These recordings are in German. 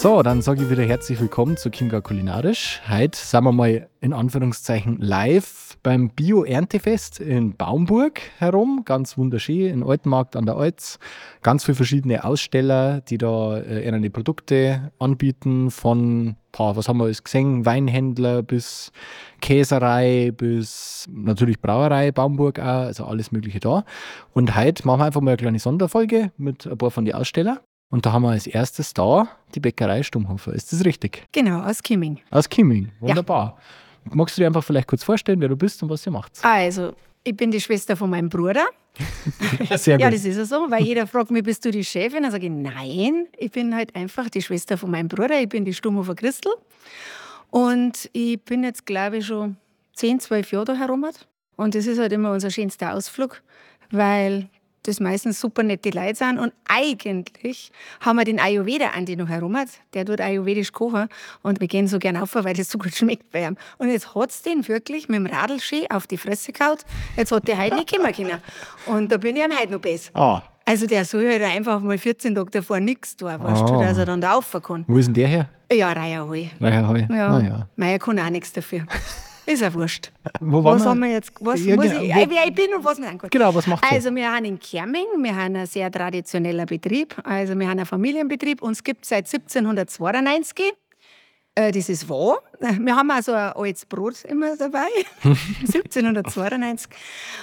So, dann sage ich wieder herzlich willkommen zu Chiemgau Kulinarisch. Heute sind wir mal in Anführungszeichen live beim Bio-Erntefest in Baumburg herum. Ganz wunderschön, in Altenmarkt an der Alz. Ganz viele verschiedene Aussteller, die da äh, ihre Produkte anbieten. Von, paar, was haben wir alles gesehen, Weinhändler bis Käserei bis natürlich Brauerei Baumburg auch, also alles Mögliche da. Und heute machen wir einfach mal eine kleine Sonderfolge mit ein paar von den Ausstellern. Und da haben wir als erstes da die Bäckerei Stummhofer. Ist das richtig? Genau, aus Kimming. Aus Kimming, wunderbar. Ja. Magst du dir einfach vielleicht kurz vorstellen, wer du bist und was ihr macht? Also, ich bin die Schwester von meinem Bruder. Sehr gut. Ja, das ist ja so, weil jeder fragt mich, bist du die Chefin? Dann sage ich, nein, ich bin halt einfach die Schwester von meinem Bruder. Ich bin die Stummhofer Christel. Und ich bin jetzt, glaube ich, schon 10, 12 Jahre da herum. Und das ist halt immer unser schönster Ausflug, weil das meistens super nette Leute sind. Und eigentlich haben wir den Ayurveda an, noch herum hat. Der tut ayurvedisch kochen. Und wir gehen so gern auf, weil das so gut schmeckt bei ihm. Und jetzt hat es den wirklich mit dem Radlski auf die Fresse gehauen. Jetzt hat der heute nicht kommen können. Und da bin ich ihm heute noch besser. Ah. Also der soll halt einfach mal 14 Tage davor nichts tun, weißt du, Ah. dass er dann da rauf kann. Wo ist denn der her? Ja, Reierhoi. Naja, Ja. Ah, ja. Meier kann auch nichts dafür. Ist ja wurscht. Wo waren Was wir? haben wir jetzt? Was Ja, muss genau, ich, wo- äh, wer ich bin und was mir angeht. Genau, was macht ihr? Also wir haben in Kerming, wir haben ein sehr traditioneller Betrieb. Also wir haben einen Familienbetrieb. Uns gibt es seit 1792. Äh, Das ist wahr. Wir haben also ein altes Brot immer dabei. 1792.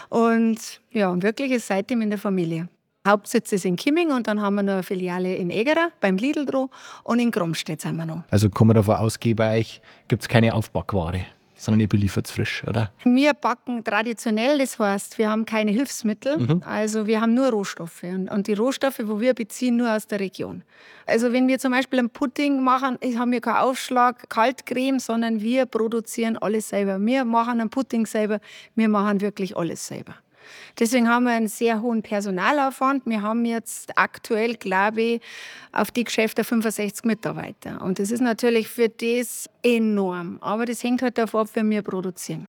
Und ja, und wirklich ist seitdem in der Familie. Hauptsitz ist in Kimming und dann haben wir noch eine Filiale in Egerer beim Lidl dran und in Gromstedt sind wir noch. Also kann man davon ausgehen, bei euch gibt es keine Aufbackware, sondern ihr beliefert es frisch, oder? Wir backen traditionell, das heißt, wir haben keine Hilfsmittel, also wir haben nur Rohstoffe. Und, die Rohstoffe, wo wir beziehen, nur aus der Region. Also wenn wir zum Beispiel einen Pudding machen, ich- haben wir keinen Aufschlag, Kaltcreme, sondern wir produzieren alles selber. Wir machen einen Pudding selber, wir machen wirklich alles selber. Deswegen haben wir einen sehr hohen Personalaufwand. Wir haben jetzt aktuell, glaube ich, auf die Geschäfte 65 Mitarbeiter. Und das ist natürlich für das enorm. Aber das hängt halt davon ab, wie wir produzieren.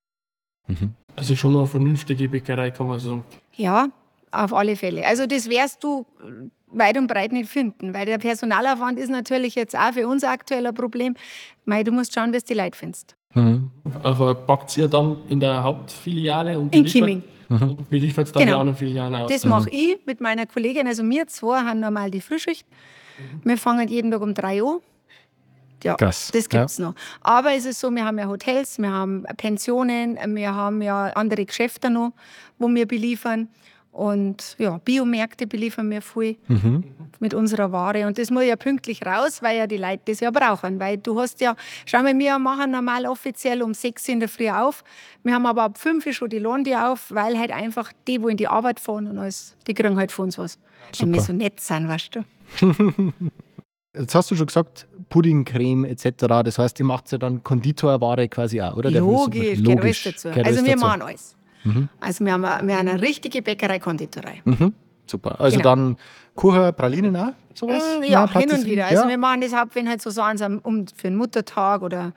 Also schon eine vernünftige Bäckerei, kann man sagen. Ja, auf alle Fälle. Also das wirst du weit und breit nicht finden, weil der Personalaufwand ist natürlich jetzt auch für uns aktuell ein Problem. Mei, du musst schauen, du die Leute findest. Aber backt ihr dann in der Hauptfiliale und In Chieming. und beliefert dann Genau. die anderen Filialen aus? Das mache ich mit meiner Kollegin. Also wir zwei haben normal die Frühschicht. Wir fangen jeden Tag um drei Uhr. Ja, Krass, das gibt's noch. Aber es ist so, wir haben ja Hotels, wir haben Pensionen, wir haben ja andere Geschäfte noch, wo wir beliefern. Und ja, Biomärkte beliefern wir viel mit unserer Ware. Und das muss ja pünktlich raus, weil ja die Leute das ja brauchen. Weil du hast ja, schau mal, wir machen normal offiziell um 6 in der Früh auf. Wir haben aber ab 5 Uhr schon die Lohn die auf, weil halt einfach die, wo in die Arbeit fahren und alles, die kriegen halt von uns was. Wenn wir so nett sind, weißt du. Jetzt hast du schon gesagt, Pudding, Creme etc. Das heißt, ihr macht ja dann Konditorware quasi auch, oder? Logisch, sagen? gehört dazu. gehört Also wir dazu. machen alles. Also wir haben, eine- wir haben eine richtige Bäckerei-Konditorei. Mhm. Super. Also Genau. dann Kuchen, Pralinen auch, sowas? Mm, Ja, Nein, hin und wieder. Also ja. wir machen das halt, wenn halt so Sachen sind, um für den Muttertag oder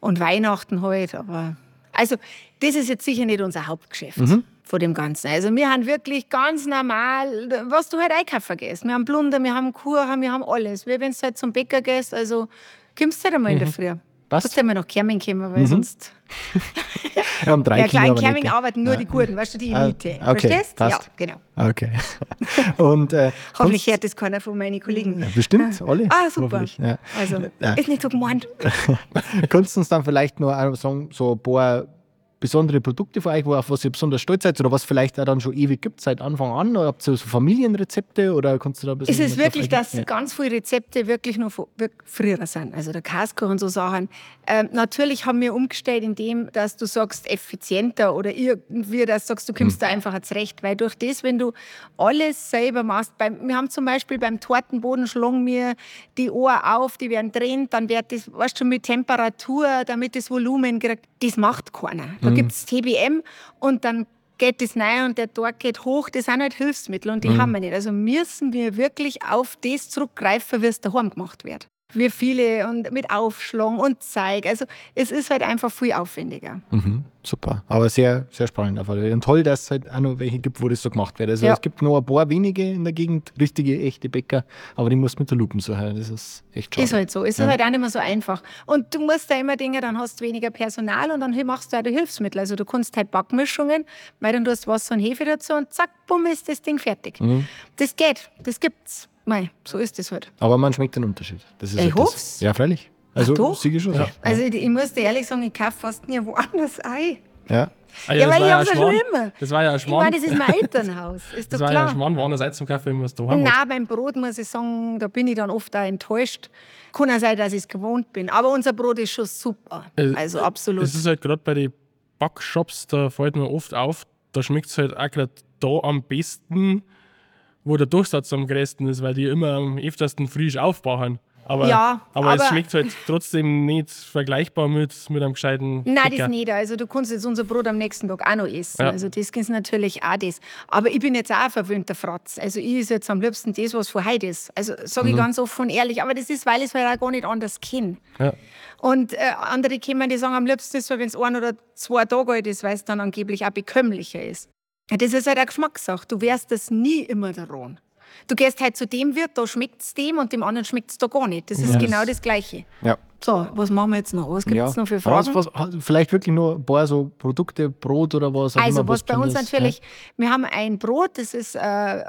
und Weihnachten halt. Aber also das ist jetzt sicher nicht unser Hauptgeschäft Mhm. von dem Ganzen. Also wir haben wirklich ganz normal, was du halt einkaufen gehst. Wir haben Blunder, wir haben Kuchen, wir haben alles. Wie wenn du halt zum Bäcker gehst, also kommst du halt einmal in der Früh. Mhm. Passt. Musst du einmal nach Kerming kommen, weil sonst... Wir haben drei Ja, Kinder, klein nicht. arbeiten nur die Guten, weißt du, die Ah, Elite. okay, Verstehst? passt. Ja, genau. Okay. Und äh, Hoffentlich hört das keiner von meinen Kollegen. Ja, bestimmt, alle. Ah, super. Ja. Also, ist nicht so gemeint. Kannst du uns dann vielleicht nur sagen, so ein paar besondere Produkte von euch, wo, auf was ihr besonders stolz seid oder was vielleicht auch dann schon ewig gibt seit Anfang an? Oder habt ihr so Familienrezepte oder kannst du da ein bisschen Es ist was wirklich, dass eingehen? ganz viele Rezepte wirklich noch von- früher sind. Also der Käsekuchen und so Sachen. Ähm, natürlich haben wir umgestellt, indem dass du sagst, effizienter oder irgendwie, dass du sagst, du kommst da einfacher zurecht. Weil durch das, wenn du alles selber machst, beim, wir haben zum Beispiel beim Tortenboden schlagen wir die Ohr auf, die werden drehen, dann wird das, weißt du, mit Temperatur, damit das Volumen kriegt. Das macht keiner. Da gibt es TBM und dann geht das rein und der Tag geht hoch. Das sind halt Hilfsmittel und die haben wir nicht. Also müssen wir wirklich auf das zurückgreifen, wie es daheim gemacht wird. Wie viele und mit Aufschlagen und Zeig. Also es ist halt einfach viel aufwendiger. Mhm, super. Aber sehr, sehr spannend. auf. Und toll, dass es halt auch noch welche gibt, wo das so gemacht wird. Also Ja. es gibt noch ein paar wenige in der Gegend, richtige, echte Bäcker, aber die musst du mit der Lupen suchen. Das ist echt schade. Ist halt so. Es ist halt auch nicht mehr so einfach. Und du musst da immer Dinge, dann hast du weniger Personal und dann machst du auch die Hilfsmittel. Also du kannst halt Backmischungen, weil dann tust du Wasser und Hefe dazu und zack, bumm, ist das Ding fertig. Mhm. Das geht. Das gibt's. Mei, so ist das halt. Aber man schmeckt den Unterschied. Das ist Ich halt das. hoff's. Ja, freilich. Also, doch. sicher schon. Ja. Also ich, ich muss dir ehrlich sagen, ich kaufe fast nie woanders ein. ja. Ah, Ja, das weil ich hab's ein ja schon Schmarrn. immer. Das war ja ein Ich meine, Schmarrn. das ist mein Elternhaus. Ist Das doch war ja ein klar. Schmarrn, woanders zum Kaffee, es daheim hat. Nein, beim Brot muss ich sagen, da bin ich dann oft auch enttäuscht. Kann auch sein, dass ich es gewohnt bin. Aber unser Brot ist schon super. Äh, Also absolut. Es ist halt gerade bei den Backshops, da fällt mir oft auf, da schmeckt es halt auch gerade da am besten, wo der Durchsatz am größten ist, weil die immer am öftersten frisch aufbauen. Aber, Ja, aber, es aber- schmeckt halt trotzdem nicht vergleichbar mit, mit einem gescheiten Nein, Bäcker. das nicht. Also du kannst jetzt unser Brot am nächsten Tag auch noch essen. Ja. Also das ist natürlich auch das. Aber ich bin jetzt auch ein verwöhnter Fratz. Also ich esse jetzt am liebsten das, was von heute ist. Also sage Mhm. ich ganz offen und ehrlich. Aber das ist, weil ich es halt auch gar nicht anders kenne. Ja. Und äh, andere kommen, die sagen, am liebsten ist es, wenn es ein oder zwei Tage alt ist, weil es dann angeblich auch bekömmlicher ist. Ja, Das ist halt eine Geschmackssache. Du wärst das nie immer daran. Du gehst halt zu dem Wirt, da schmeckt es dem und dem anderen schmeckt es da gar nicht. Das ist Ja. genau das Gleiche. ja. So, was machen wir jetzt noch? Was gibt ja. es noch für Was, Fragen? was, hat- vielleicht wirklich nur ein paar so Produkte, Brot oder was Also immer, was bei uns Besonderes, natürlich, wir haben ein Brot, das ist, äh,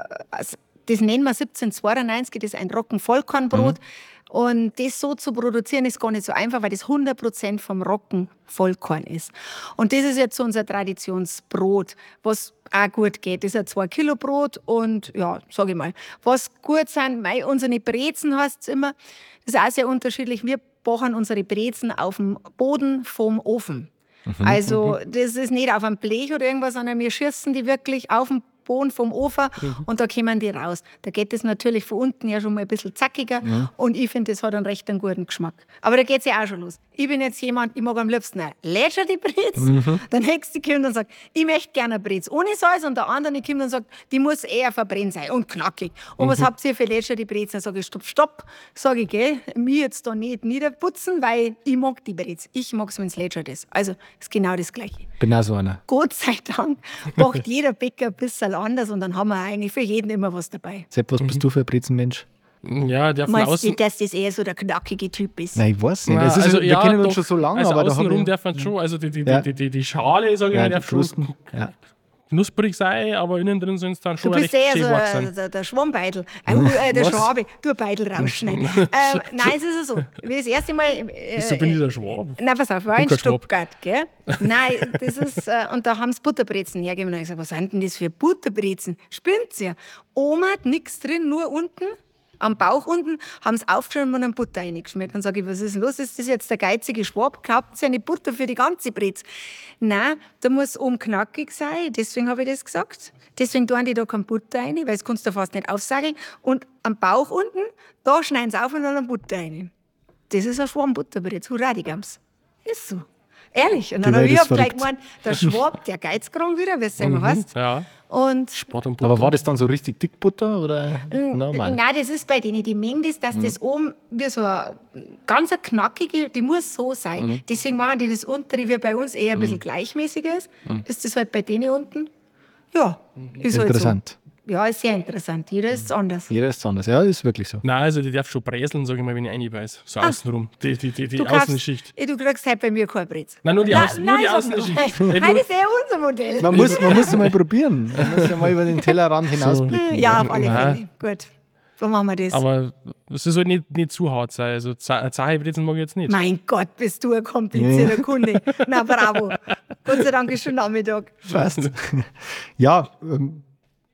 das nennen wir 1792, das ist ein Roggen-Vollkornbrot. Und das so zu produzieren ist gar nicht so einfach, weil das 100% vom Roggen Vollkorn ist. Und das ist jetzt so unser Traditionsbrot, was auch gut geht. Das ist ein 2-Kilo-Brot und ja, sage ich mal. Was gut sind, mei, unsere Brezen heißt es immer, das ist auch sehr unterschiedlich. Wir backen unsere Brezen auf dem Boden vom Ofen. Also das ist nicht auf einem Blech oder irgendwas, sondern wir schießen die wirklich auf dem Boden vom Ofen und da kommen die raus. Da geht es natürlich von unten ja schon mal ein bisschen zackiger und ich finde, das hat einen recht einen guten Geschmack. Aber da geht es ja auch schon los. Ich bin jetzt jemand, ich mag am liebsten eine Lätscher die Brez. Der nächste kommt und sagt, ich möchte gerne eine Brez ohne Salz und der andere kommt und sagt, die muss eher verbrennt sein und knackig. Und was habt ihr für Lätscher die Brez? Dann sage ich, stopp, stopp. Sage ich, gell, mich jetzt da nicht niederputzen, weil ich mag die Brez. Ich mag es, wenn es Lätscher ist. Also ist genau das Gleiche. Bin auch so einer. Gott sei Dank macht jeder Bäcker ein bisschen anders und dann haben wir eigentlich für jeden immer was dabei. Sepp, was bist du für ein Brezenmensch? Ja, der von Meinst außen. du, dass das eher so der knackige Typ ist? Nein, ich weiß nicht. Das ist, also, wir ja, kennen uns schon so lange, also aber da außenrum habe darf man schon, also die, die, Ja. die, die, die Schale, sage ich ja, mal, schon Krusten. Ja. Knusprig sein, aber innen drin sind es dann Du schon bist recht eher so äh, der, der Schwammbeitel. Äh, äh, der? Schwabe. Du Beitel rausschneiden. ähm, nein, es ist so. Wie das erste Mal. Äh, Wieso bin ich der Schwab? Nein, pass auf, war in Schwab. Stuttgart, gell? Nein, das ist, äh, und da haben sie Butterbrezen hergegeben. Und ich gesagt, was sind denn das für Butterbrezen? Spinnt's ja. Oma hat nichts drin, nur unten. Am Bauch unten haben sie aufgeschrieben und dann Butter reingeschmiert. Dann sage ich, was ist los? Ist das jetzt der geizige Schwab? Glaubt sie eine Butter für die ganze Brez? Nein, da muss oben knackig sein. Deswegen habe ich das gesagt. Deswegen tun die da keine Butter rein, weil das kannst du fast nicht aufsageln. Und am Bauch unten, da schneiden sie auf und dann Butter rein. Das ist ein Schwarmbutterbrez. Hurra, die Gams. Ist so. Ehrlich. Und dann habe ich ist gleich gemeint, der Schwab, der Geizkrank wieder, wie es immer heißt. Ja, Und Sport und Aber Butter. war das dann so richtig Dickbutter oder normal? Nein, das ist bei denen. Die Menge ist, dass das oben wie so eine ganz eine knackige, die muss so sein. Deswegen machen die das untere wie bei uns eher ein bisschen gleichmäßiger ist. Ist das halt bei denen unten? Ja, ist halt Interessant. so. Ja, ist sehr interessant. Jeder ist anders. Jeder ist anders. Ja, ist wirklich so. Nein, also die darf schon bräseln, sage ich mal, wenn ich reinbeiß. So außenrum. Die, die, die, die. Du Außenschicht. Eh, Du kriegst halt bei mir kein Brez. Nein, nur die Nein, Außen- nur die nein, sag Außenschicht. Nein, das ist ja unser Modell. Man muss, man muss mal probieren. Man muss ja mal über den Tellerrand hinausblicken. Ja, auf alle. Fälle. Gut. So machen wir das. Aber es soll nicht, nicht zu hart sein. Also Zahebrezeln mag ich jetzt nicht. Mein Gott, bist du ein komplizierter Kunde. Na bravo. Gott sei Dank ist schon Nachmittag. Fast. ja, ähm,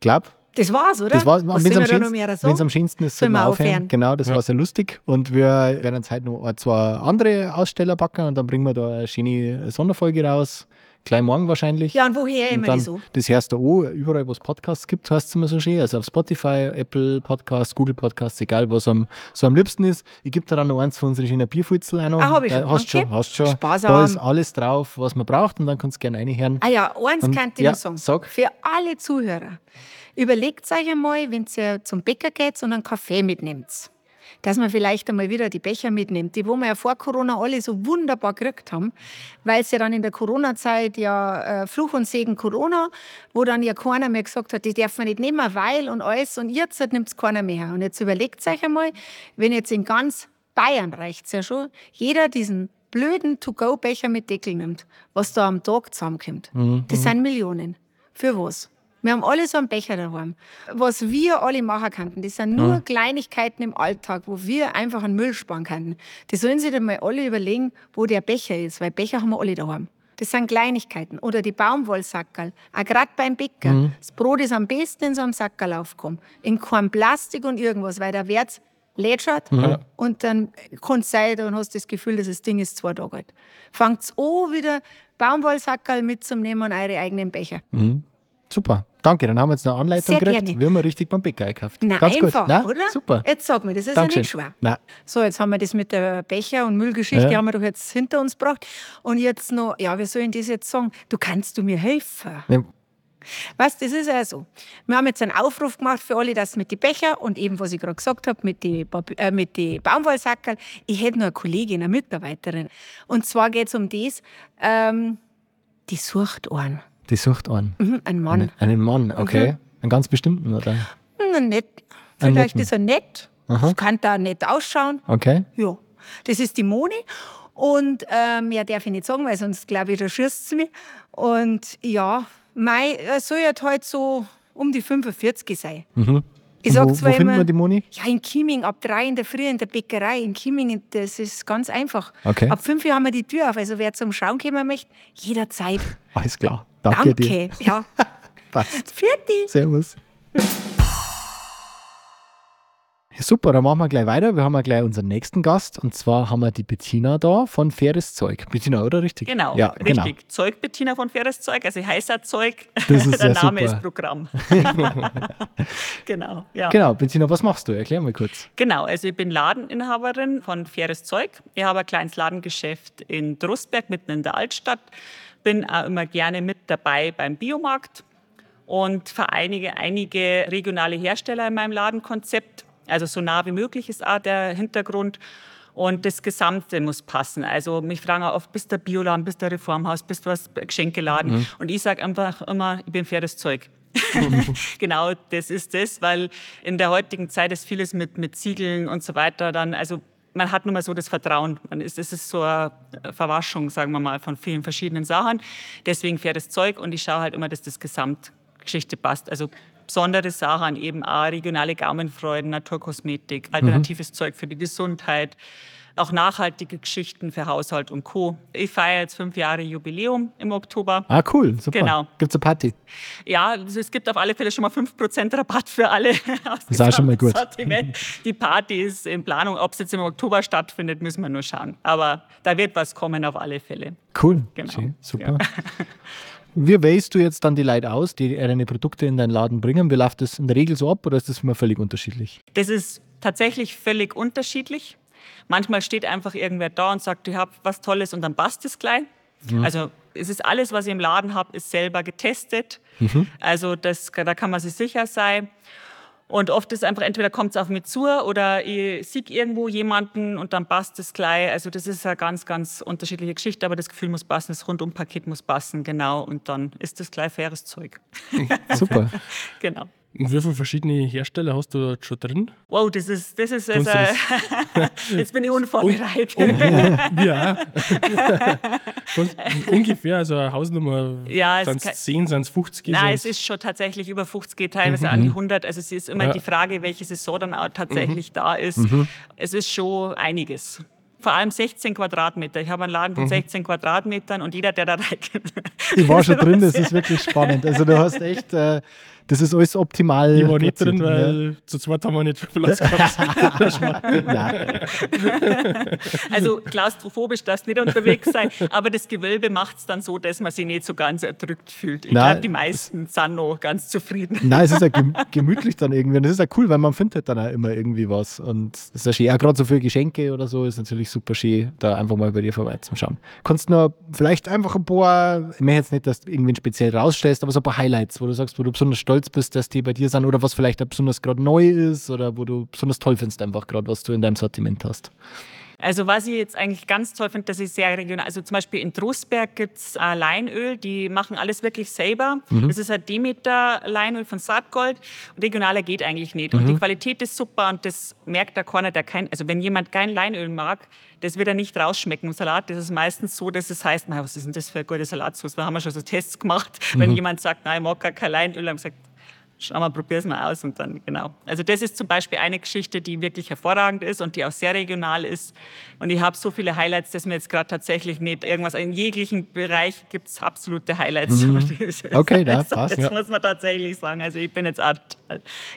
glaub. Das war's, oder? Das war's. Wenn es am, schönsten- so? wenn's am schönsten ist, soll man wir aufhören. aufhören? Genau, das Ja. war sehr lustig. Und wir werden jetzt heute noch zwei andere Aussteller packen und dann bringen wir da eine schöne Sonderfolge raus. Gleich morgen wahrscheinlich. Ja, und woher Und immer dann, die so? das hörst du auch, überall, wo es Podcasts gibt, heißt es immer so schön. Also auf Spotify, Apple Podcasts, Google Podcasts, egal was am, so am liebsten ist. Ich gebe dir dann noch eins von unseren schönen Bierfutzel noch. Ah, hab ich Da schon. Hast Okay. schon, hast schon. Sparsam. Da ist alles drauf, was man braucht und dann kannst du gerne reinhören. Ah ja, eins Und- kann ich ja, noch sagen. sag. Für alle Zuhörer. Überlegt euch einmal, wenn ihr zum Bäcker geht und einen Kaffee mitnehmt, dass man vielleicht einmal wieder die Becher mitnimmt, die wo wir ja vor Corona alle so wunderbar gekriegt haben, weil es ja dann in der Corona-Zeit ja äh, Fluch und Segen Corona, wo dann ja keiner mehr gesagt hat, die darf man nicht nehmen, weil und alles und jetzt nimmt es keiner mehr. Und jetzt überlegt euch einmal, wenn jetzt in ganz Bayern reicht es ja schon, jeder diesen blöden To-Go-Becher mit Deckel nimmt, was da am Tag zusammenkommt. Das sind Millionen. Für was? Wir haben alle so einen Becher daheim. Was wir alle machen könnten, das sind nur Kleinigkeiten im Alltag, wo wir einfach einen Müll sparen könnten. Die sollen sich dann mal alle überlegen, wo der Becher ist, weil Becher haben wir alle daheim. Das sind Kleinigkeiten. Oder die Baumwollsackerl. Auch gerade beim Bäcker. Das Brot ist am besten in so einem Sackerl aufgekommen. In kein Plastik und irgendwas, weil da wird's lätschert und dann kann es sein, dann hast das Gefühl, dass das Ding ist zwei Tage alt. Fangt an, wieder Baumwollsackerl mitzunehmen und eure eigenen Becher. Super. Danke, dann haben wir jetzt eine Anleitung Sehr gekriegt, gerne. wie man richtig beim Bäcker einkauft. Na, Ganz einfach, gut. Na, oder? Super. Jetzt sag mir, das ist Dankeschön. ja nicht schwer. Na, So, jetzt haben wir das mit der Becher- und Müllgeschichte, Ja. haben wir doch jetzt hinter uns gebracht. Und jetzt noch, ja, wie soll ich das jetzt sagen? Du kannst du mir helfen? ne, Weißt, das ist ja so. Wir haben jetzt einen Aufruf gemacht für alle, dass mit die Becher und eben, was ich gerade gesagt habe, mit Papi- äh, mit die Baumwollsackerl, ich hätte noch eine Kollegin, eine Mitarbeiterin. Und zwar geht es um das, ähm, die sucht einen. Die sucht einen. Mhm, einen Mann. Einen, einen Mann, okay. Mhm. Einen ganz bestimmten, oder? Na, nett. Einen Vielleicht netten. ist er nett. Kann da nett ausschauen. Okay. Ja, das ist die Moni. Und ähm, ja, darf ich nicht sagen, weil sonst glaube ich, da schießt sie mich. Und ja, Mai er soll jetzt halt so um die 45 sein. Ich Und sag wo, zwar wo finden immer, wir die Moni? ja, in Kieming, ab drei in der Früh in der Bäckerei. In Kieming, das ist ganz einfach. Okay. Ab fünf Uhr haben wir die Tür auf. Also wer zum Schauen kommen möchte, jederzeit. Alles klar. Danke, dir. Danke. Ja, Passt. fertig. Servus. Ja, Super, dann machen wir gleich weiter. Wir haben ja gleich unseren nächsten Gast und zwar haben wir die Bettina da von Faires Zeug. Bettina, oder richtig? Genau, Ja, richtig. genau. Zeug Bettina von Faires Zeug, also heißer Zeug. Das ist Der Name super. ist Programm. genau, ja. Genau, Bettina, was machst du? Erklär mal kurz. Genau, also ich bin Ladeninhaberin von Faires Zeug. Ich habe ein kleines Ladengeschäft in Drusberg, mitten in der Altstadt. Bin auch immer gerne mit dabei beim Biomarkt und vereinige einige regionale Hersteller in meinem Ladenkonzept. Also so nah wie möglich ist auch der Hintergrund. Und das Gesamte muss passen. Also mich fragen auch oft, bist du Bioladen, bist du Reformhaus, bist du was Geschenkeladen? Und ich sage einfach immer, ich bin faires Zeug. genau, das ist das, weil in der heutigen Zeit ist vieles mit, mit Siegeln und so weiter dann, also man hat nun mal so das Vertrauen. Man ist, es ist so eine Verwaschung, sagen wir mal, von vielen verschiedenen Sachen. Deswegen faires Zeug und ich schaue halt immer, dass das Gesamtgeschichte passt. Also besondere Sachen, eben auch regionale Gaumenfreuden, Naturkosmetik, alternatives Zeug für die Gesundheit, auch nachhaltige Geschichten für Haushalt und Co. Ich feiere jetzt fünf Jahre Jubiläum im Oktober. Ah, cool, super. Genau. Gibt's eine Party? Ja, also es gibt auf alle Fälle schon mal 5% Rabatt für alle. aus ist auch schon mal gut. Sortiment. Die Party ist in Planung. Ob es jetzt im Oktober stattfindet, müssen wir nur schauen. Aber da wird was kommen auf alle Fälle. Cool. Genau. Schön, super. Wie wählst du jetzt dann die Leute aus, die deine Produkte in deinen Laden bringen? Wie läuft das in der Regel so ab oder ist das immer völlig unterschiedlich? Das ist tatsächlich völlig unterschiedlich. Manchmal steht einfach irgendwer da und sagt, ich habe was Tolles und dann passt es gleich. Also es ist alles, was ich im Laden habe, ist selber getestet. Also das, da kann man sich sicher sein. Und oft ist einfach, entweder kommt es auf mich zu oder ich sehe irgendwo jemanden und dann passt es gleich. Also das ist eine ganz, ganz unterschiedliche Geschichte, aber das Gefühl muss passen, das Rundumpaket muss passen, genau. Und dann ist das gleich faires Zeug. Super. genau. Und wie viele verschiedene Hersteller hast du da schon drin? Wow, das ist, das ist also, jetzt bin ich unvorbereitet. ja. Kannst- Ungefähr, also eine Hausnummer. Ja, sind es 10, sind es 50? Nein, es ist schon tatsächlich über 50, teilweise an die 100. Also es ist immer Ja. die Frage, welche Saison dann auch tatsächlich da ist. Es ist schon einiges. Vor allem 16 Quadratmeter. Ich habe einen Laden von 16 Quadratmetern und jeder, der da reingeht. Ich war schon drin, das ist wirklich spannend. Also du hast echt, äh, das ist alles optimal. Ich war nicht drin, weil zu zweit haben wir nicht viel Platz gehabt. ja. Also klaustrophobisch darfst du nicht unterwegs sein, aber das Gewölbe macht es dann so, dass man sich nicht so ganz erdrückt fühlt. Ich glaube, die meisten sind noch ganz zufrieden. Nein, es ist ja gem gemütlich dann irgendwie. Und das ist ja cool, weil man findet dann auch immer irgendwie was. Und das ist ja schön. Auch gerade so für Geschenke oder so ist natürlich super schön, da einfach mal bei dir vorbeizuschauen. Kannst du noch vielleicht einfach ein paar, ich möchte jetzt nicht, dass du irgendwen speziell rausstellst, aber so ein paar Highlights, wo du sagst, wo du besonders stolz bist, dass die bei dir sind oder was vielleicht besonders gerade neu ist oder wo du besonders toll findest, einfach gerade, was du in deinem Sortiment hast. Also was ich jetzt eigentlich ganz toll finde, das ist sehr regional. Also zum Beispiel in Trostberg gibt es äh, Leinöl, die machen alles wirklich selber. Das ist ein Demeter Leinöl von Saatgold. Regionaler geht eigentlich nicht. Und die Qualität ist super und das merkt der keiner, der kein, also wenn jemand kein Leinöl mag, das wird er nicht rausschmecken im Salat. Das ist meistens so, dass es heißt, na, was ist denn das für eine gute Salatsauce? Da haben wir schon so Tests gemacht. Wenn jemand sagt, nein, ich mag gar kein Leinöl, haben wir gesagt, Schau mal, probier's mal aus und dann, genau. Also das ist zum Beispiel eine Geschichte, die wirklich hervorragend ist und die auch sehr regional ist. Und ich habe so viele Highlights, dass mir jetzt gerade tatsächlich nicht irgendwas, in jeglichen Bereich gibt es absolute Highlights. Okay, ja, das, passt, Das ja. muss man tatsächlich sagen. Also ich bin jetzt auch,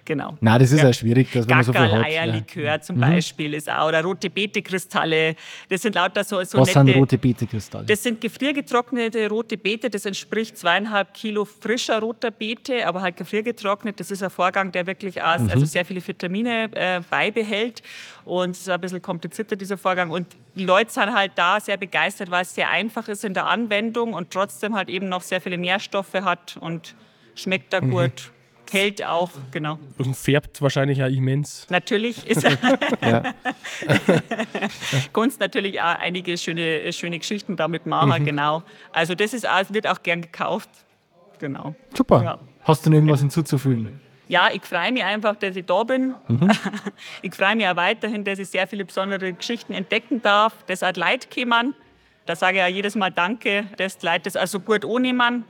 genau. Nein, das ist ja, schwierig, dass man so viel hat. Ja. Mhm. Eierlikör zum Beispiel ist auch, oder rote Beete-Kristalle. Das sind lauter so, so Was sind nette... rote Beete-Kristalle? Das sind gefriergetrocknete rote Beete. Das entspricht zweieinhalb Kilo frischer roter Beete, aber halt gefriergetrocknet. Das ist ein Vorgang, der wirklich aus, Mhm. also sehr viele Vitamine äh, beibehält. Und es ist ein bisschen komplizierter, dieser Vorgang. Und die Leute sind halt da sehr begeistert, weil es sehr einfach ist in der Anwendung und trotzdem halt eben noch sehr viele Nährstoffe hat und schmeckt Mhm. da gut. Hält auch, genau. Und färbt wahrscheinlich auch immens. Natürlich ist. Kunst natürlich auch einige schöne, schöne Geschichten damit machen, Mhm. genau. Also das ist auch, wird auch gern gekauft. Genau. Super. Ja. Hast du noch irgendwas hinzuzufügen? Ja, ich freue mich einfach, dass ich da bin. Mhm. Ich freue mich auch weiterhin, dass ich sehr viele besondere Geschichten entdecken darf, dass auch Leute kommen. Da sage ich auch jedes Mal Danke, dass die Leute das also gut annehmen.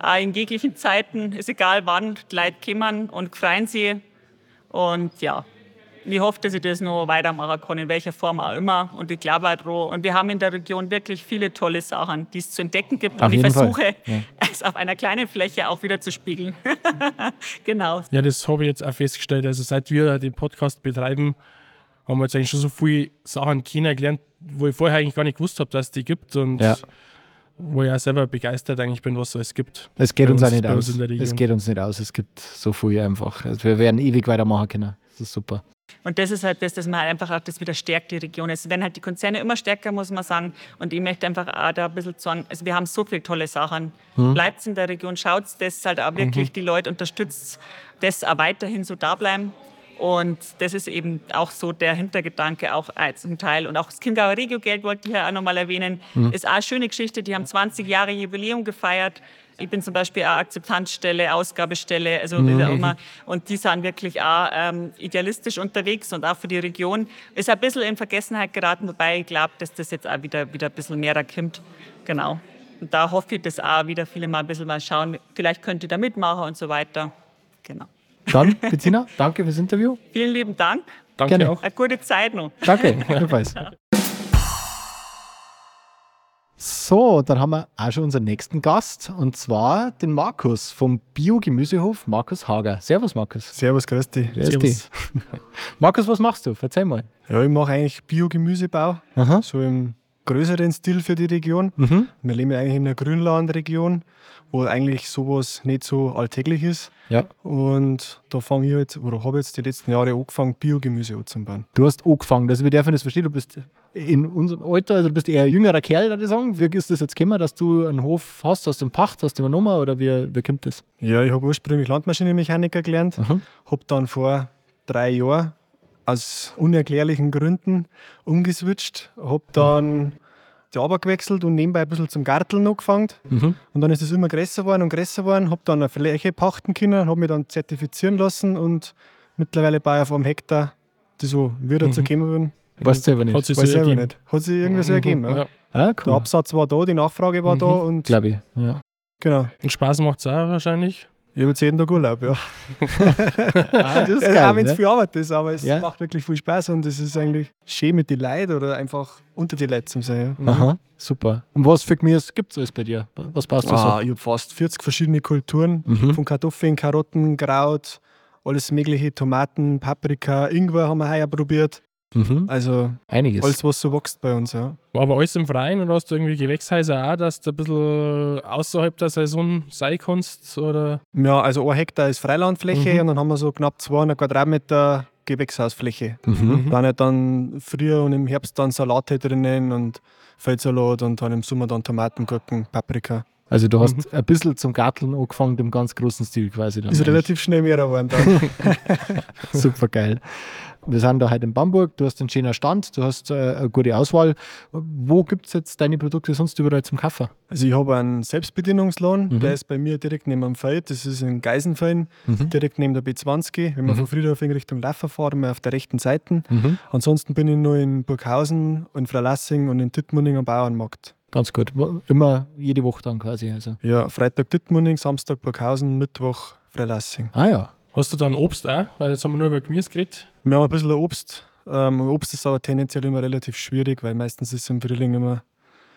Auch in jeglichen Zeiten, ist egal wann, die Leute kommen und freuen sich. Und ja, ich hoffe, dass ich das noch weitermachen kann, in welcher Form auch immer. Und ich glaube auch dran. Und wir haben in der Region wirklich viele tolle Sachen, die es zu entdecken gibt. Auf und ich versuche, ja. Es auf einer kleinen Fläche auch wieder zu spiegeln. genau. Ja, das habe ich jetzt auch festgestellt. Also seit wir den Podcast betreiben, haben wir jetzt eigentlich schon so viele Sachen kennengelernt, wo ich vorher eigentlich gar nicht gewusst habe, dass es die gibt und Ja. wo ich auch selber begeistert eigentlich bin, was es alles gibt. Es geht uns uns- auch nicht uns aus. Es geht uns nicht aus. Es gibt so viel einfach. Also wir werden ewig weitermachen können. Das ist super. Und das ist halt das, dass man halt einfach auch das wieder stärkt, die Region. Es werden halt die Konzerne immer stärker, muss man sagen. Und ich möchte einfach auch da ein bisschen sagen, also wir haben so viele tolle Sachen. Bleibt in der Region, schaut dass halt auch wirklich die Leute unterstützt, dass auch weiterhin so da bleiben. Und das ist eben auch so der Hintergedanke, auch zum Teil. Und auch das Chiemgauer Regio-Geld wollte ich ja auch nochmal erwähnen. Ist auch eine schöne Geschichte. Die haben 20 Jahre Jubiläum gefeiert. Ich bin zum Beispiel auch Akzeptanzstelle, Ausgabestelle, also wie auch immer. Und die sind wirklich auch ähm, idealistisch unterwegs und auch für die Region. Ist ein bisschen in Vergessenheit geraten, wobei ich glaube, dass das jetzt auch wieder, wieder ein bisschen mehr kommt. Genau. Und da hoffe ich, dass auch wieder viele mal ein bisschen mal schauen, vielleicht könnt ihr da mitmachen und so weiter. Genau. Dann, Bettina, danke fürs Interview. Vielen lieben Dank. Danke Gerne. auch. Eine gute Zeit noch. Danke, ebenfalls. So, dann haben wir auch schon unseren nächsten Gast und zwar den Markus vom Bio-Gemüsehof Markus Hager. Servus, Markus. Servus, grüß dich. Grüß dich. Markus, was machst du? Verzeih mal. Ja, ich mache eigentlich Biogemüsebau, Aha. so im größeren Stil für die Region. Mhm. Wir leben ja eigentlich in einer Grünlandregion, wo eigentlich sowas nicht so alltäglich ist. Ja. Und da fange ich jetzt, oder habe jetzt die letzten Jahre angefangen, Biogemüse anzubauen. Du hast angefangen, also wir dürfen das verstehen, du bist in unserem Alter, also du bist eher ein jüngerer Kerl, würde ich sagen. Wie ist das jetzt gekommen, dass du einen Hof hast, hast du einen Pacht, hast du übernommen oder wie, wie kommt das? Ja, ich habe ursprünglich Landmaschinenmechaniker gelernt, Mhm. habe dann vor drei Jahren aus unerklärlichen Gründen umgeswitcht, habe dann die Arbeit gewechselt und nebenbei ein bisschen zum Garteln angefangen. Mhm. Und dann ist es immer größer geworden und größer geworden. Habe dann eine Fläche pachten können, habe mich dann zertifizieren lassen und mittlerweile ich auf einem Hektar, die so wieder Mhm. zu kommen würden. Weißt du selber nicht. Hat sich Weiß so selber ergeben. nicht. Hat sich irgendwie so ergeben. Ja. Ja. Ah, Der cool. Absatz war da, die Nachfrage war Mhm. da und Glaube ich. Ja. genau. Und Spaß macht es auch wahrscheinlich. Ich habe jetzt jeden Tag Urlaub, ja. Ah, das ist geil, auch wenn es ne? viel Arbeit ist, aber es Ja. macht wirklich viel Spaß und es ist eigentlich schön mit den Leuten oder einfach unter die Leute zu sein. Ja. Aha, super. Und was für Gemüse gibt es alles bei dir? Was passt da Ah, so? ich habe fast 40 verschiedene Kulturen, Mhm. von Kartoffeln, Karotten, Kraut, alles mögliche, Tomaten, Paprika, Ingwer haben wir heuer probiert. Mhm. Also Einiges. alles, was so wächst bei uns. Ja. War aber alles im Freien oder hast du irgendwie Gewächshäuser auch, dass du ein bisschen außerhalb der Saison sein kannst? Oder? ja, also ein Hektar ist Freilandfläche Mhm. und dann haben wir so knapp 200 Quadratmeter Gewächshausfläche. Mhm. Da nicht dann früher und im Herbst dann Salate drinnen und Feldsalat und dann im Sommer dann Tomaten, Gurken, Paprika. Also du hast ein bisschen zum Garteln angefangen, im ganz großen Stil quasi. Dann Ist eigentlich. relativ schnell mehr geworden dann. Super geil. Wir sind da heute in Bamberg, du hast einen schönen Stand, du hast äh, eine gute Auswahl. Wo gibt es jetzt deine Produkte sonst überall zum Kaffee? Also ich habe einen Selbstbedienungsladen, Mhm. der ist bei mir direkt neben dem Feld. Das ist in Geisenfein, Mhm. direkt neben der B20. Wenn man Mhm. von Friedhof in Richtung Laffer fährt, immer auf der rechten Seite. Mhm. Ansonsten bin ich nur in Burghausen, in Freilassing und in Dittmunding am Bauernmarkt. Ganz gut. Immer jede Woche dann quasi. Also. Ja, Freitag Dittmunding, Samstag Burghausen, Mittwoch Freilassing. Ah ja. Hast du dann Obst auch? Weil jetzt haben wir nur über Gemüse geredet. Wir haben ein bisschen Obst. Ähm, Obst ist aber tendenziell immer relativ schwierig, weil meistens ist es im Frühling immer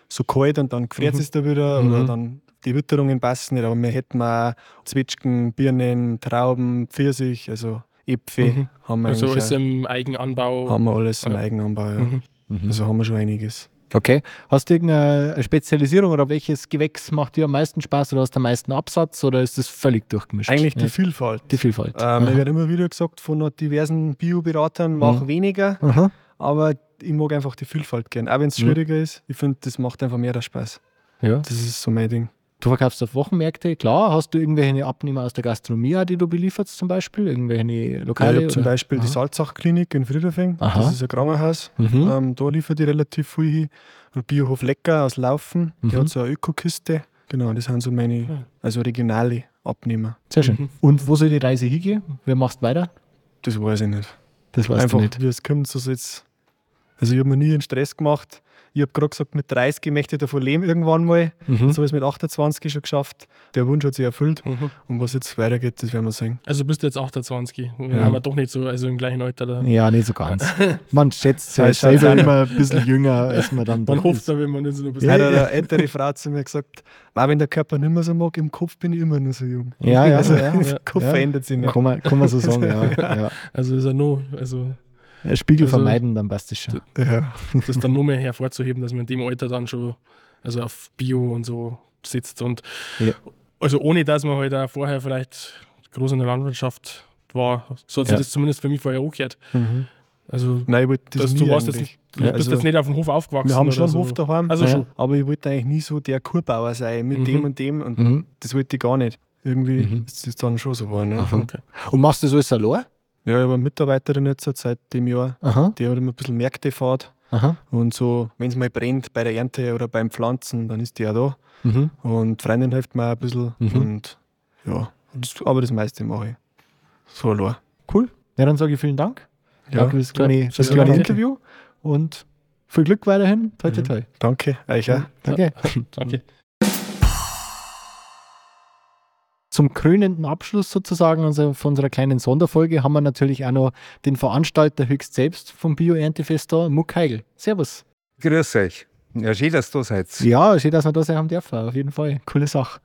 so kalt und dann gefriert Mhm. es da wieder Mhm. oder dann die Witterungen passen nicht. Aber wir hätten auch Zwetschgen, Birnen, Trauben, Pfirsich, also Äpfel Mhm. haben wir Also alles auch, im Eigenanbau. haben wir alles im Ja. Eigenanbau. Ja. Mhm. Also haben wir schon einiges. Okay. Hast du irgendeine Spezialisierung oder welches Gewächs macht dir am meisten Spaß oder hast du am meisten Absatz oder ist das völlig durchgemischt? Eigentlich die ja. Vielfalt. die Vielfalt. Ähm, Aha. wird immer wieder gesagt von diversen Bioberatern, mach Mhm. weniger, Aha. aber ich mag einfach die Vielfalt gern. Auch wenn es Mhm. schwieriger ist, ich finde, das macht einfach mehr Spaß. Ja. Das ist so mein Ding. Du verkaufst auf Wochenmärkte, klar. Hast du irgendwelche Abnehmer aus der Gastronomie, die du belieferst zum Beispiel? Irgendwelche Ja, Lokale? ich habe zum? Beispiel die Aha. Salzach-Klinik in Friedrichshain. Das ist ein Krankenhaus. Mhm. Ähm, da liefert die relativ viel hin. Und Biohof Lecker aus Laufen, Mhm. der hat so eine Ökokiste. Genau, das sind so meine, also regionale Abnehmer. Sehr schön. Mhm. Und wo soll die Reise hingehen? Wer machst weiter? Das weiß ich nicht. Das weißt Einfach, du nicht. wie es kommt, so jetzt. Also ich habe mir nie einen Stress gemacht. Ich habe gerade gesagt, mit 30 möchte ich davon leben irgendwann mal. Mhm. So habe ich es mit 28 schon geschafft. Der Wunsch hat sich erfüllt. Mhm. Und was jetzt weitergeht, das werden wir sehen. Also bist du jetzt 28. Wir Ja. haben wir doch nicht so, also im gleichen Alter. Da. Ja, nicht so ganz. Man schätzt sich Ja, halt selber immer ein bisschen jünger, als man dann Man hofft ist. da, wenn man nicht so ein bisschen. Ja, hat eine ältere Frau zu mir gesagt, auch wenn der Körper nicht mehr so mag, im Kopf bin ich immer noch so jung. Ja, ja, also, ja, der ja. Kopf Ja. verändert sich nicht. Kann man, kann man so sagen, ja. ja. Also ist er nur, also Spiegel Also- vermeiden, dann passt das schon. Ja. das ist dann nur mehr hervorzuheben, dass man in dem Alter dann schon also auf Bio und so sitzt. Und Ja. also ohne dass man halt auch vorher vielleicht groß in der Landwirtschaft war, so hat sich Ja. das zumindest für mich vorher auch gehört. Mhm. Also Nein, ich wollte das du warst jetzt eigentlich. nicht, du Ja, bist also- jetzt nicht auf dem Hof aufgewachsen. Wir haben schon einen so. Hof daheim, Also Ja. schon. aber ich wollte eigentlich nie so der Kurbauer sein, mit Mhm. dem und dem. Und Mhm. das wollte ich gar nicht. Irgendwie Mhm. ist das dann schon so geworden. Ne? Okay. Und machst du das alles allein? Ja, ich habe eine Mitarbeiterin jetzt seit dem Jahr, Aha, die hat immer ein bisschen Märkte fährt. aha. Und so, wenn es mal brennt bei der Ernte oder beim Pflanzen, dann ist die auch da. Mhm. Und die Freundin hilft mir auch ein bisschen. Mhm. Und ja, das, aber das meiste mache ich. So allein. Cool. Ja, dann sage ich vielen Dank. Ja, Danke für das kleine, Ja, für das sehr kleine. Interview und viel Glück weiterhin. Toi, toi, Mhm. toi. danke. Euch auch. Danke. Danke. Zum krönenden Abschluss sozusagen unserer, von unserer kleinen Sonderfolge haben wir natürlich auch noch den Veranstalter höchst selbst vom Bio-Erntefest da, Muck Heigl. Servus. Grüß euch. Ja, schön, dass du da seid. Ja, schön, dass wir da sein haben dürfen. Auf jeden Fall. Coole Sache.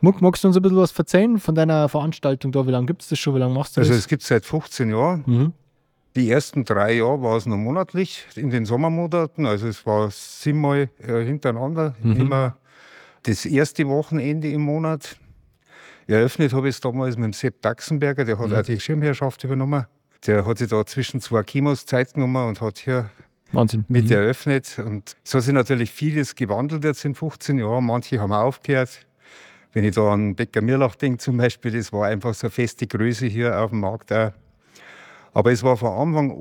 Muck, magst du uns ein bisschen was erzählen von deiner Veranstaltung da? Wie lange gibt es das schon? Wie lange machst du Also das? es gibt seit 15 Jahren. Mhm. Die ersten drei Jahre war es nur monatlich in den Sommermonaten. Also es war siebenmal äh, hintereinander. Mhm. Immer das erste Wochenende im Monat. Eröffnet habe ich es damals mit dem Sepp Daxenberger, der hat Mhm. auch die Schirmherrschaft übernommen. Der hat sich da zwischen zwei Chemos Zeit genommen und hat hier Wahnsinn. mit Mhm. eröffnet. Und so hat sich natürlich vieles gewandelt jetzt in 15 Jahren. Manche haben aufgehört. Wenn ich da an Bäcker Mirlach denke zum Beispiel, das war einfach so eine feste Größe hier auf dem Markt auch. Aber es war von Anfang an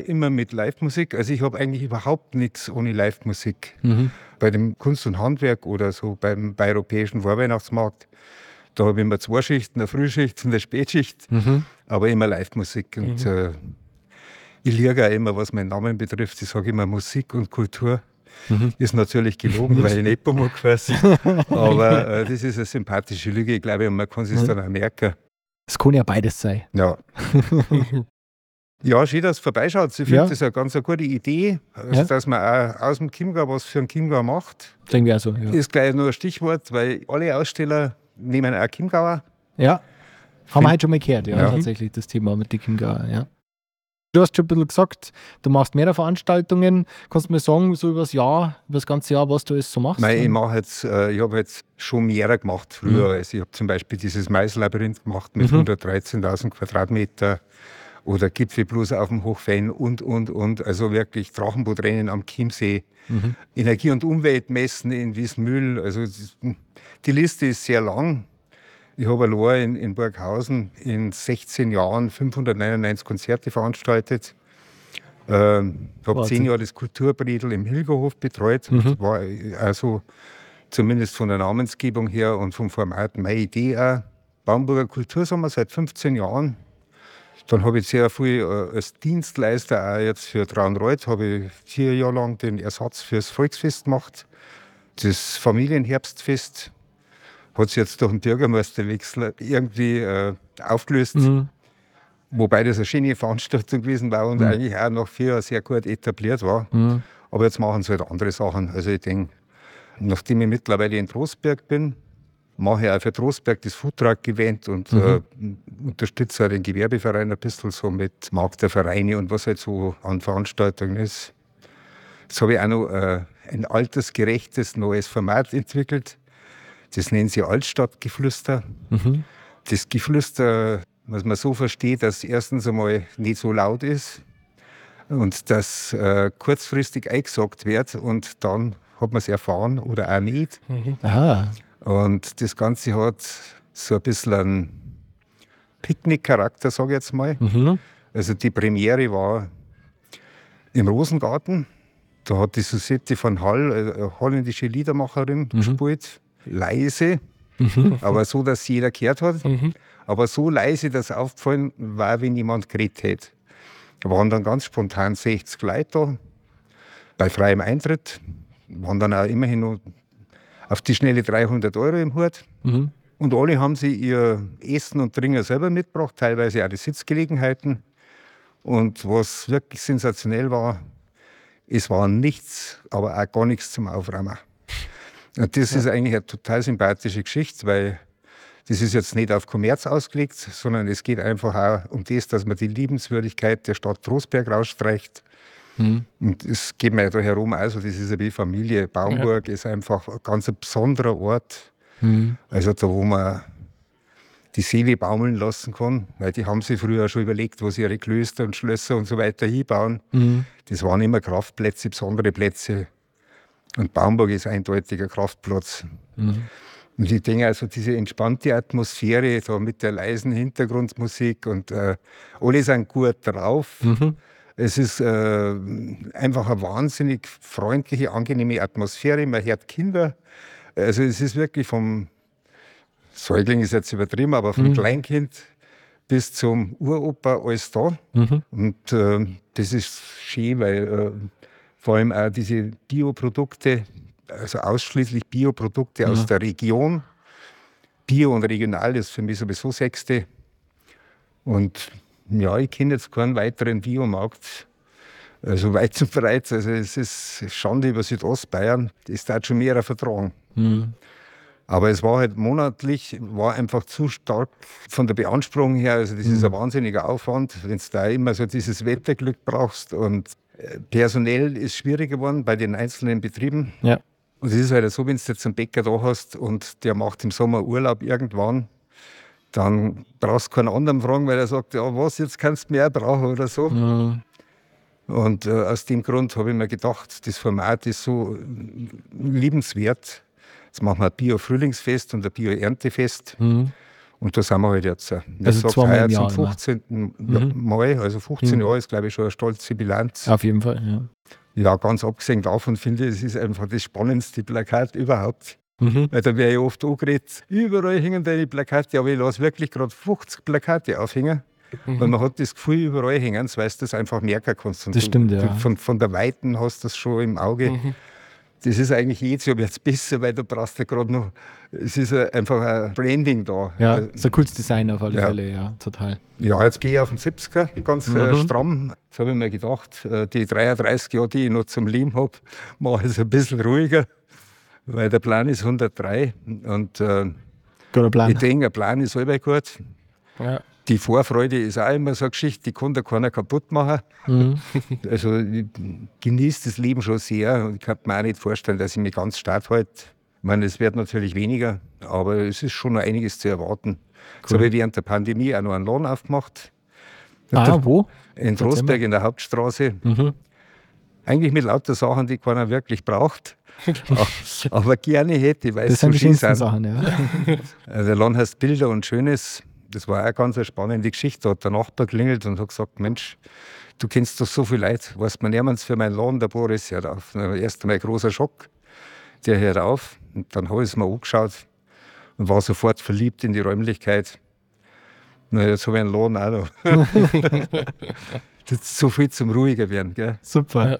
auch immer mit Live-Musik. Also ich habe eigentlich überhaupt nichts ohne Live-Musik. Mhm. Bei dem Kunst und Handwerk oder so beim, bei europäischen Vorweihnachtsmarkt, da habe ich immer zwei Schichten, eine Frühschicht und eine Spätschicht, Mhm. aber immer Live-Musik. Und äh, ich liege auch immer, was meinen Namen betrifft. Ich sage immer Musik und Kultur. Mhm. Ist natürlich gelogen, weil ich nicht mag quasi. Aber äh, das ist eine sympathische Lüge, ich glaube, und man kann es Mhm. dann auch merken. Es kann ja beides sein. Ja. ja, schön, dass es vorbeischaut. Ich finde Ja. das eine ganz eine gute Idee, also, Ja. dass man auch aus dem Chiemgau was für einen Chiemgau macht. Denken wir also. Ja. Ist gleich nur ein Stichwort, weil alle Aussteller nehmen auch Chiemgauer. ja. Haben wir heute schon mal gehört, ja, Ja. tatsächlich, das Thema mit Dickim Gauer, ja. Du hast schon ein bisschen gesagt, du machst mehrere Veranstaltungen. Kannst du mir sagen, so über das Jahr, über das ganze Jahr, was du alles so machst? Nein, ich mache jetzt, äh, ich habe jetzt schon mehrere gemacht früher. Mhm. Also ich habe zum Beispiel dieses Maislabyrinth gemacht mit Mhm. 113.000 Quadratmeter oder Gipfelblues auf dem Hochfein und, und, und. Also wirklich Drachenbootrennen am Chiemsee, Mhm. Energie- und Umweltmessen in Wiesmühl. Also das- die Liste ist sehr lang. Ich habe allein in, in Burghausen in 16 Jahren 599 Konzerte veranstaltet. Ähm, ich habe zehn Jahre das Kulturbredel im Hilgerhof betreut. Mhm. War also zumindest von der Namensgebung her und vom Format meine Idee auch. Baumburger Kultursommer seit 15 Jahren. Dann habe ich sehr viel äh, als Dienstleister auch jetzt für Traunreuth habe ich vier Jahre lang den Ersatz fürs Volksfest gemacht. Das Familienherbstfest hat sich jetzt durch den Bürgermeisterwechsel irgendwie äh, aufgelöst. Mhm. Wobei das eine schöne Veranstaltung gewesen war und eigentlich auch nach vier Jahren sehr gut etabliert war. Mhm. Aber jetzt machen sie halt andere Sachen. Also ich denke, nachdem ich mittlerweile in Trostberg bin, mache auch für Trostberg das Foodtruck-Event und äh, unterstütze auch den Gewerbeverein ein bisschen so mit Markt der Vereine und was halt so an Veranstaltungen ist. Jetzt habe ich auch noch äh, ein altersgerechtes neues Format entwickelt. Das nennen sie Altstadtgeflüster. Mhm. Das Geflüster, was man so versteht, dass erstens einmal nicht so laut ist und dass äh, kurzfristig eingesagt wird und dann hat man es erfahren oder auch nicht. Aha. Und das Ganze hat so ein bisschen einen Picknick-Charakter, sage ich jetzt mal. Mhm. Also die Premiere war im Rosengarten. Da hat die Susette von Hall, äh, eine holländische Liedermacherin, gespielt. Leise, aber so, dass jeder gehört hat. Aber so leise, dass aufgefallen war, wenn jemand geredet hätte. Da waren dann ganz spontan 60 Leute da, bei freiem Eintritt. Waren dann auch immerhin noch auf die schnelle 300 Euro im Hut. Mhm. Und alle haben sie ihr Essen und Trinken selber mitgebracht, teilweise auch die Sitzgelegenheiten. Und was wirklich sensationell war, es war nichts, aber auch gar nichts zum Aufräumen. Und das ist eigentlich eine total sympathische Geschichte, weil das ist jetzt nicht auf Kommerz ausgelegt, sondern es geht einfach auch um das, dass man die Liebenswürdigkeit der Stadt Trostberg rausstreicht. Und es geht mir da herum, also das ist ja wie Familie. Baumburg ist einfach ein ganz besonderer Ort. Also da, wo man die Seele baumeln lassen kann. Weil die haben sich früher schon überlegt, wo sie ihre Klöster und Schlösser und so weiter hinbauen. Das waren immer Kraftplätze, besondere Plätze. Und Baumburg ist eindeutig ein Kraftplatz. Und ich denke also, diese entspannte Atmosphäre da mit der leisen Hintergrundmusik und äh, alle sind gut drauf. Es ist äh, einfach eine wahnsinnig freundliche, angenehme Atmosphäre. Man hört Kinder. Also es ist wirklich vom Säugling ist jetzt übertrieben, aber vom Kleinkind bis zum Uropa alles da. Und äh, das ist schön, weil äh, vor allem auch diese Bioprodukte, also ausschließlich Bioprodukte aus der Region. Bio und regional ist für mich sowieso Sechste. Und ja, ich kenne jetzt keinen weiteren Biomarkt. Also weit und breit. Also es ist Schande über Südostbayern. Das darf schon mehr vertragen. Aber es war halt monatlich, war einfach zu stark von der Beanspruchung her. Also das ist ein wahnsinniger Aufwand, wenn du da immer so dieses Wetterglück brauchst. Und äh, personell ist schwierig geworden bei den einzelnen Betrieben. Ja. Und es ist halt so, wenn du jetzt einen Bäcker da hast und der macht im Sommer Urlaub irgendwann, dann brauchst du keinen anderen fragen, weil er sagt, ja was, jetzt kannst du mehr brauchen oder so. Mhm. Und äh, aus dem Grund habe ich mir gedacht, das Format ist so äh, liebenswert. Jetzt machen wir ein Bio-Frühlingsfest und ein Bio-Erntefest. Mhm. Und da sind wir halt jetzt. Ich Also zweimal im Jahr zum immer. 15. Mhm. Mal, also 15 Mhm. Jahre ist, glaube ich, schon eine stolze Bilanz. Auf jeden Fall, ja. Ja, ganz abgesehen davon finde ich, es ist einfach das spannendste Plakat überhaupt. Mhm. Weil da wäre ich oft angeredet, überall hängen deine Plakate, aber ich lasse wirklich gerade 50 Plakate aufhängen. Weil man hat das Gefühl, überall hängen, weil du das einfach merken kannst. Und Das stimmt, du, ja. Von, von der Weiten hast du das schon im Auge. Mhm. Das ist eigentlich jedes Jahr jetzt besser, weil du brauchst ja gerade noch, es ist ein- einfach ein Branding da. Ja, Äh, ist ein cooles Design auf alle Ja. Fälle, ja, total. Ja, jetzt gehe ich auf den 70er, ganz äh, Mhm. stramm. Jetzt habe ich mir gedacht, äh, die 33 Jahre, die ich noch zum Leben habe, mache ich es ein bisschen ruhiger, weil der Plan ist 103. Und äh, Guter Plan. ich denke, ein Plan ist allweil gut. Ja. Die Vorfreude ist auch immer so eine Geschichte, die kann da keiner kaputt machen. Mhm. Also ich genieße das Leben schon sehr und ich kann mir auch nicht vorstellen, dass ich mich ganz stark halte. Ich meine, es wird natürlich weniger, aber es ist schon noch einiges zu erwarten. Jetzt habe ich während der Pandemie auch noch einen Laden aufgemacht. Ah, wo? In Trostberg in der Hauptstraße. Mhm. Eigentlich mit lauter Sachen, die keiner wirklich braucht. aber gerne hätte, weil Das es so sind die schön schönsten sind. Sachen, ja. Äh, Der Laden heißt Bilder und Schönes. Das war auch eine ganz spannende Geschichte. Da hat der Nachbar klingelt und hat gesagt: Mensch, du kennst doch so viele Leute. Weißt du, niemand für meinen Laden, der Boris hört auf. Na, Erst einmal ein großer Schock. Der hört auf. Und dann habe ich es mir angeschaut und war sofort verliebt in die Räumlichkeit. Na, jetzt habe ich einen Laden auch noch. das ist so viel zum Ruhiger werden. Gell? Super. Ja.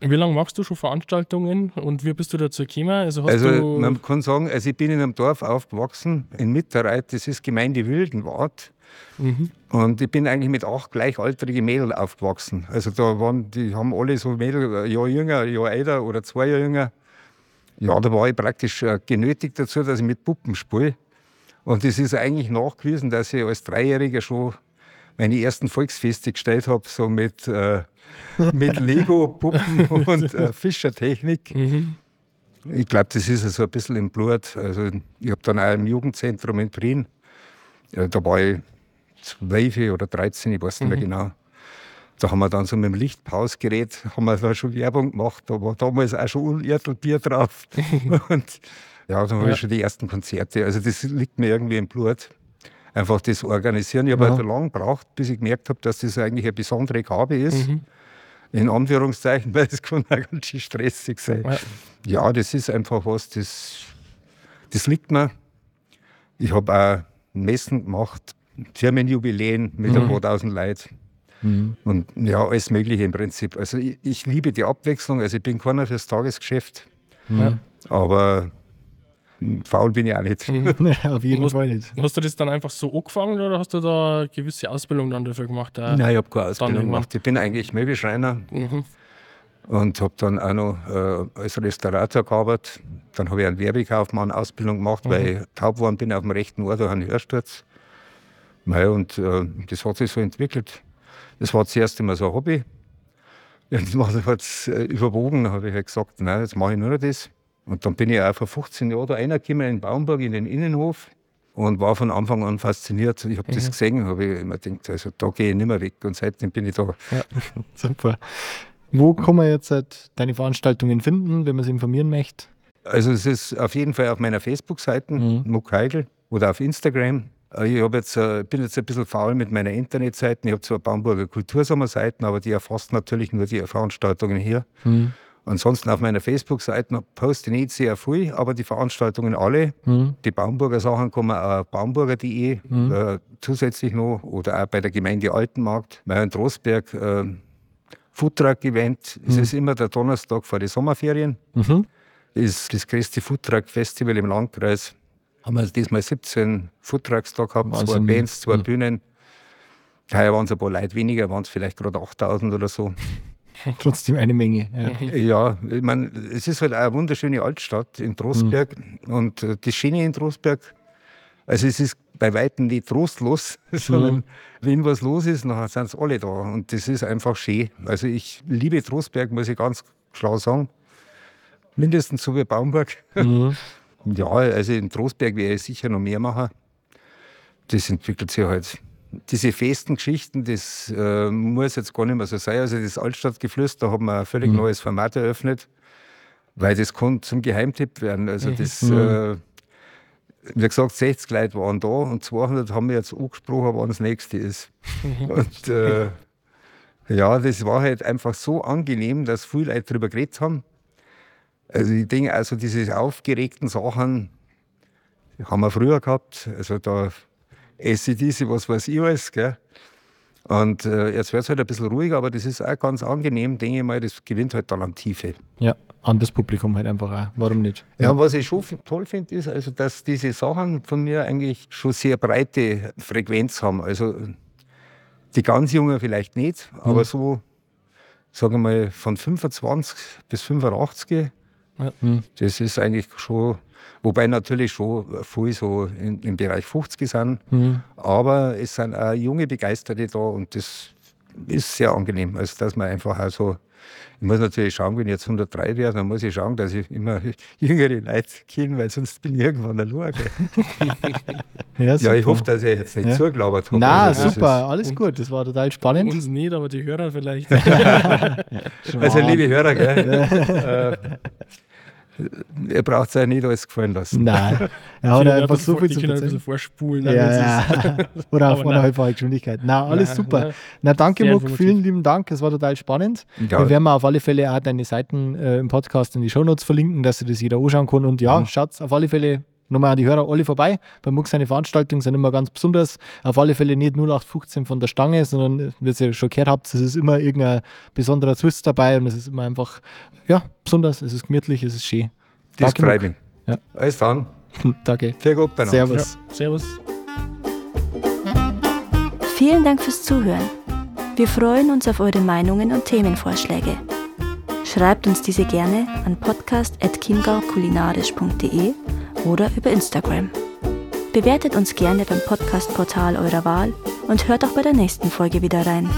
Wie lange machst du schon Veranstaltungen und wie bist du dazu gekommen? Also Also man kann sagen, also ich bin in einem Dorf aufgewachsen, in Mitterreit, das ist Gemeinde Wildenwart. Mhm. Und ich bin eigentlich mit acht gleichaltrigen Mädel aufgewachsen. Also da waren, die haben alle so Mädel, ein Jahr jünger, ein Jahr älter oder zwei Jahre jünger. Ja, da war ich praktisch äh, genötigt dazu, dass ich mit Puppen spiele. Und es ist eigentlich nachgewiesen, dass ich als Dreijähriger schon meine ersten Volksfeste gestellt habe, so mit, äh, mit Lego-Puppen und äh, Fischertechnik. Mhm. Ich glaube, das ist so ein bisschen im Blut. Also, ich habe dann auch im Jugendzentrum in Prien, ja, da war ich 12 oder 13, ich weiß nicht mehr genau. Da haben wir dann so mit dem Lichtpausgerät haben wir da schon Werbung gemacht. Da war damals auch schon Unertelbier drauf. Und ja, da habe Ja. ich schon die ersten Konzerte. Also das liegt mir irgendwie im Blut. Einfach das Organisieren. Ich habe Ja. halt lange gebraucht, bis ich gemerkt habe, dass das eigentlich eine besondere Gabe ist. Mhm. In Anführungszeichen, weil das kann auch ganz schön stressig sein. Ja. Ja, das ist einfach was, das, das liegt mir. Ich habe auch Messen gemacht, Firmenjubiläen mit ein paar tausend Leuten. Mhm. Und ja, alles Mögliche im Prinzip. Also ich, ich liebe die Abwechslung. Also ich bin keiner fürs Tagesgeschäft, Mhm. aber faul bin ich auch nicht. Auf jeden Was- Fall nicht. Hast du das dann einfach so angefangen oder hast du da eine gewisse Ausbildung dann dafür gemacht? Äh, Nein, ich habe keine Ausbildung gemacht. Ich bin eigentlich Möbelschreiner Mhm. und habe dann auch noch äh, als Restaurator gearbeitet. Dann habe ich einen Werbekaufmann Ausbildung gemacht, weil ich taub geworden bin auf dem rechten Ohr durch einen Hörsturz. Mei, und äh, das hat sich so entwickelt. Das war zuerst immer so ein Hobby. Irgendwann hat es äh, überwogen, dann habe ich halt gesagt, nein, jetzt mache ich nur noch das. Und dann bin ich auch vor 15 Jahren da reingekommen in Baumburg in den Innenhof und war von Anfang an fasziniert. Ich habe das gesehen, habe ich immer gedacht, also da gehe ich nicht mehr weg. Und seitdem bin ich da. Super. Wo kann man jetzt halt deine Veranstaltungen finden, wenn man sich informieren möchte? Also es ist auf jeden Fall auf meiner Facebook-Seite, Mhm. Muck Heigl, oder auf Instagram. Äh, Ich jetzt, äh, bin jetzt ein bisschen faul mit meiner Internetseite. Ich habe zwar Baumburger Kultursommerseiten, aber die erfasst natürlich nur die Veranstaltungen hier. Mhm. Ansonsten auf meiner Facebook-Seite poste ich nicht sehr viel, aber die Veranstaltungen alle. Mhm. Die Baumburger Sachen kann man auch auf baumburger.de Mhm. äh, zusätzlich noch oder auch bei der Gemeinde Altenmarkt. In Trostberg äh, Foodtruck-Event. Es Mhm. ist immer der Donnerstag vor den Sommerferien Mhm. ist das größte Foodtruck-Festival im Landkreis. Haben wir diesmal 17 Foodtrucks da gehabt, zwei Wahnsinn. Bands, zwei Mhm. Bühnen. Heuer waren es ein paar Leute weniger, waren es vielleicht gerade 8000 oder so. Trotzdem eine Menge. Ja. Ja, ich meine, es ist halt auch eine wunderschöne Altstadt in Trostberg. Und äh, das Schöne in Trostberg, also es ist bei Weitem nicht trostlos, sondern wenn was los ist, dann sind sie alle da. Und das ist einfach schön. Also ich liebe Trostberg, muss ich ganz klar sagen. Mindestens so wie Baumburg. Mhm. Ja, also in Trostberg werde ich sicher noch mehr machen. Das entwickelt sich halt. Diese festen Geschichten, das äh, muss jetzt gar nicht mehr so sein. Also das Altstadtgeflüster haben wir ein völlig Mhm. neues Format eröffnet, weil das kann zum Geheimtipp werden. Also das, Mhm. äh, wie gesagt, 60 Leute waren da und 200 haben wir jetzt angesprochen, wann das nächste ist. und äh, ja, das war halt einfach so angenehm, dass viele Leute darüber geredet haben. Also ich denke, also diese aufgeregten Sachen haben wir früher gehabt. Also da ACDC, was weiß ich alles. Gell? Und äh, jetzt wird es halt ein bisschen ruhiger, aber das ist auch ganz angenehm, denke ich mal, das gewinnt halt dann an Tiefe. Ja, an das Publikum halt einfach auch. Warum nicht? Ja, ja was ich schon toll finde, ist, also, dass diese Sachen von mir eigentlich schon sehr breite Frequenz haben. Also die ganz Jungen vielleicht nicht, mhm. aber so, sagen wir mal, von 25 bis 85, ja. Mhm. das ist eigentlich schon Wobei natürlich schon viel so in, im Bereich 50 sind. Mhm. Aber es sind auch junge Begeisterte da und das ist sehr angenehm. Also, dass man einfach also ich muss natürlich schauen, wenn ich jetzt 103 wäre, dann muss ich schauen, dass ich immer jüngere Leute kenne, weil sonst bin ich irgendwann allein. ja, ja, ich hoffe, dass ich jetzt nicht ja. zugelabert habe. Nein, also, super, alles gut, das war total spannend. Uns nicht, aber die Hörer vielleicht. also, liebe Hörer, gell, äh, er braucht sich nicht alles gefallen lassen. Nein, er hat einfach so viel zu erzählen. ein bisschen vorspulen. Ja, ja. Oder auf einer halbfache Geschwindigkeit. Nein, alles nein, super. Nein. Na, danke, Muck, vielen lieben Dank, es war total spannend. Ja. Wir werden auf alle Fälle auch deine Seiten äh, im Podcast in die Shownotes verlinken, dass sich das jeder anschauen kann. Und ja, mhm. schaut auf alle Fälle Nochmal an die Hörer alle vorbei. Bei Muck seine Veranstaltungen sind immer ganz besonders. Auf alle Fälle nicht 0815 von der Stange, sondern, wie ihr schon gehört habt, es ist immer irgendein besonderer Twist dabei und es ist immer einfach, ja, besonders, es ist gemütlich, es ist schön. Das freut mich. Ja. Alles dann. Danke. Sehr gut, Servus. Ja. Servus. Vielen Dank fürs Zuhören. Wir freuen uns auf eure Meinungen und Themenvorschläge. Schreibt uns diese gerne an podcast.chiemgaukulinarisch.de oder über Instagram. Bewertet uns gerne beim Podcastportal eurer Wahl und hört auch bei der nächsten Folge wieder rein.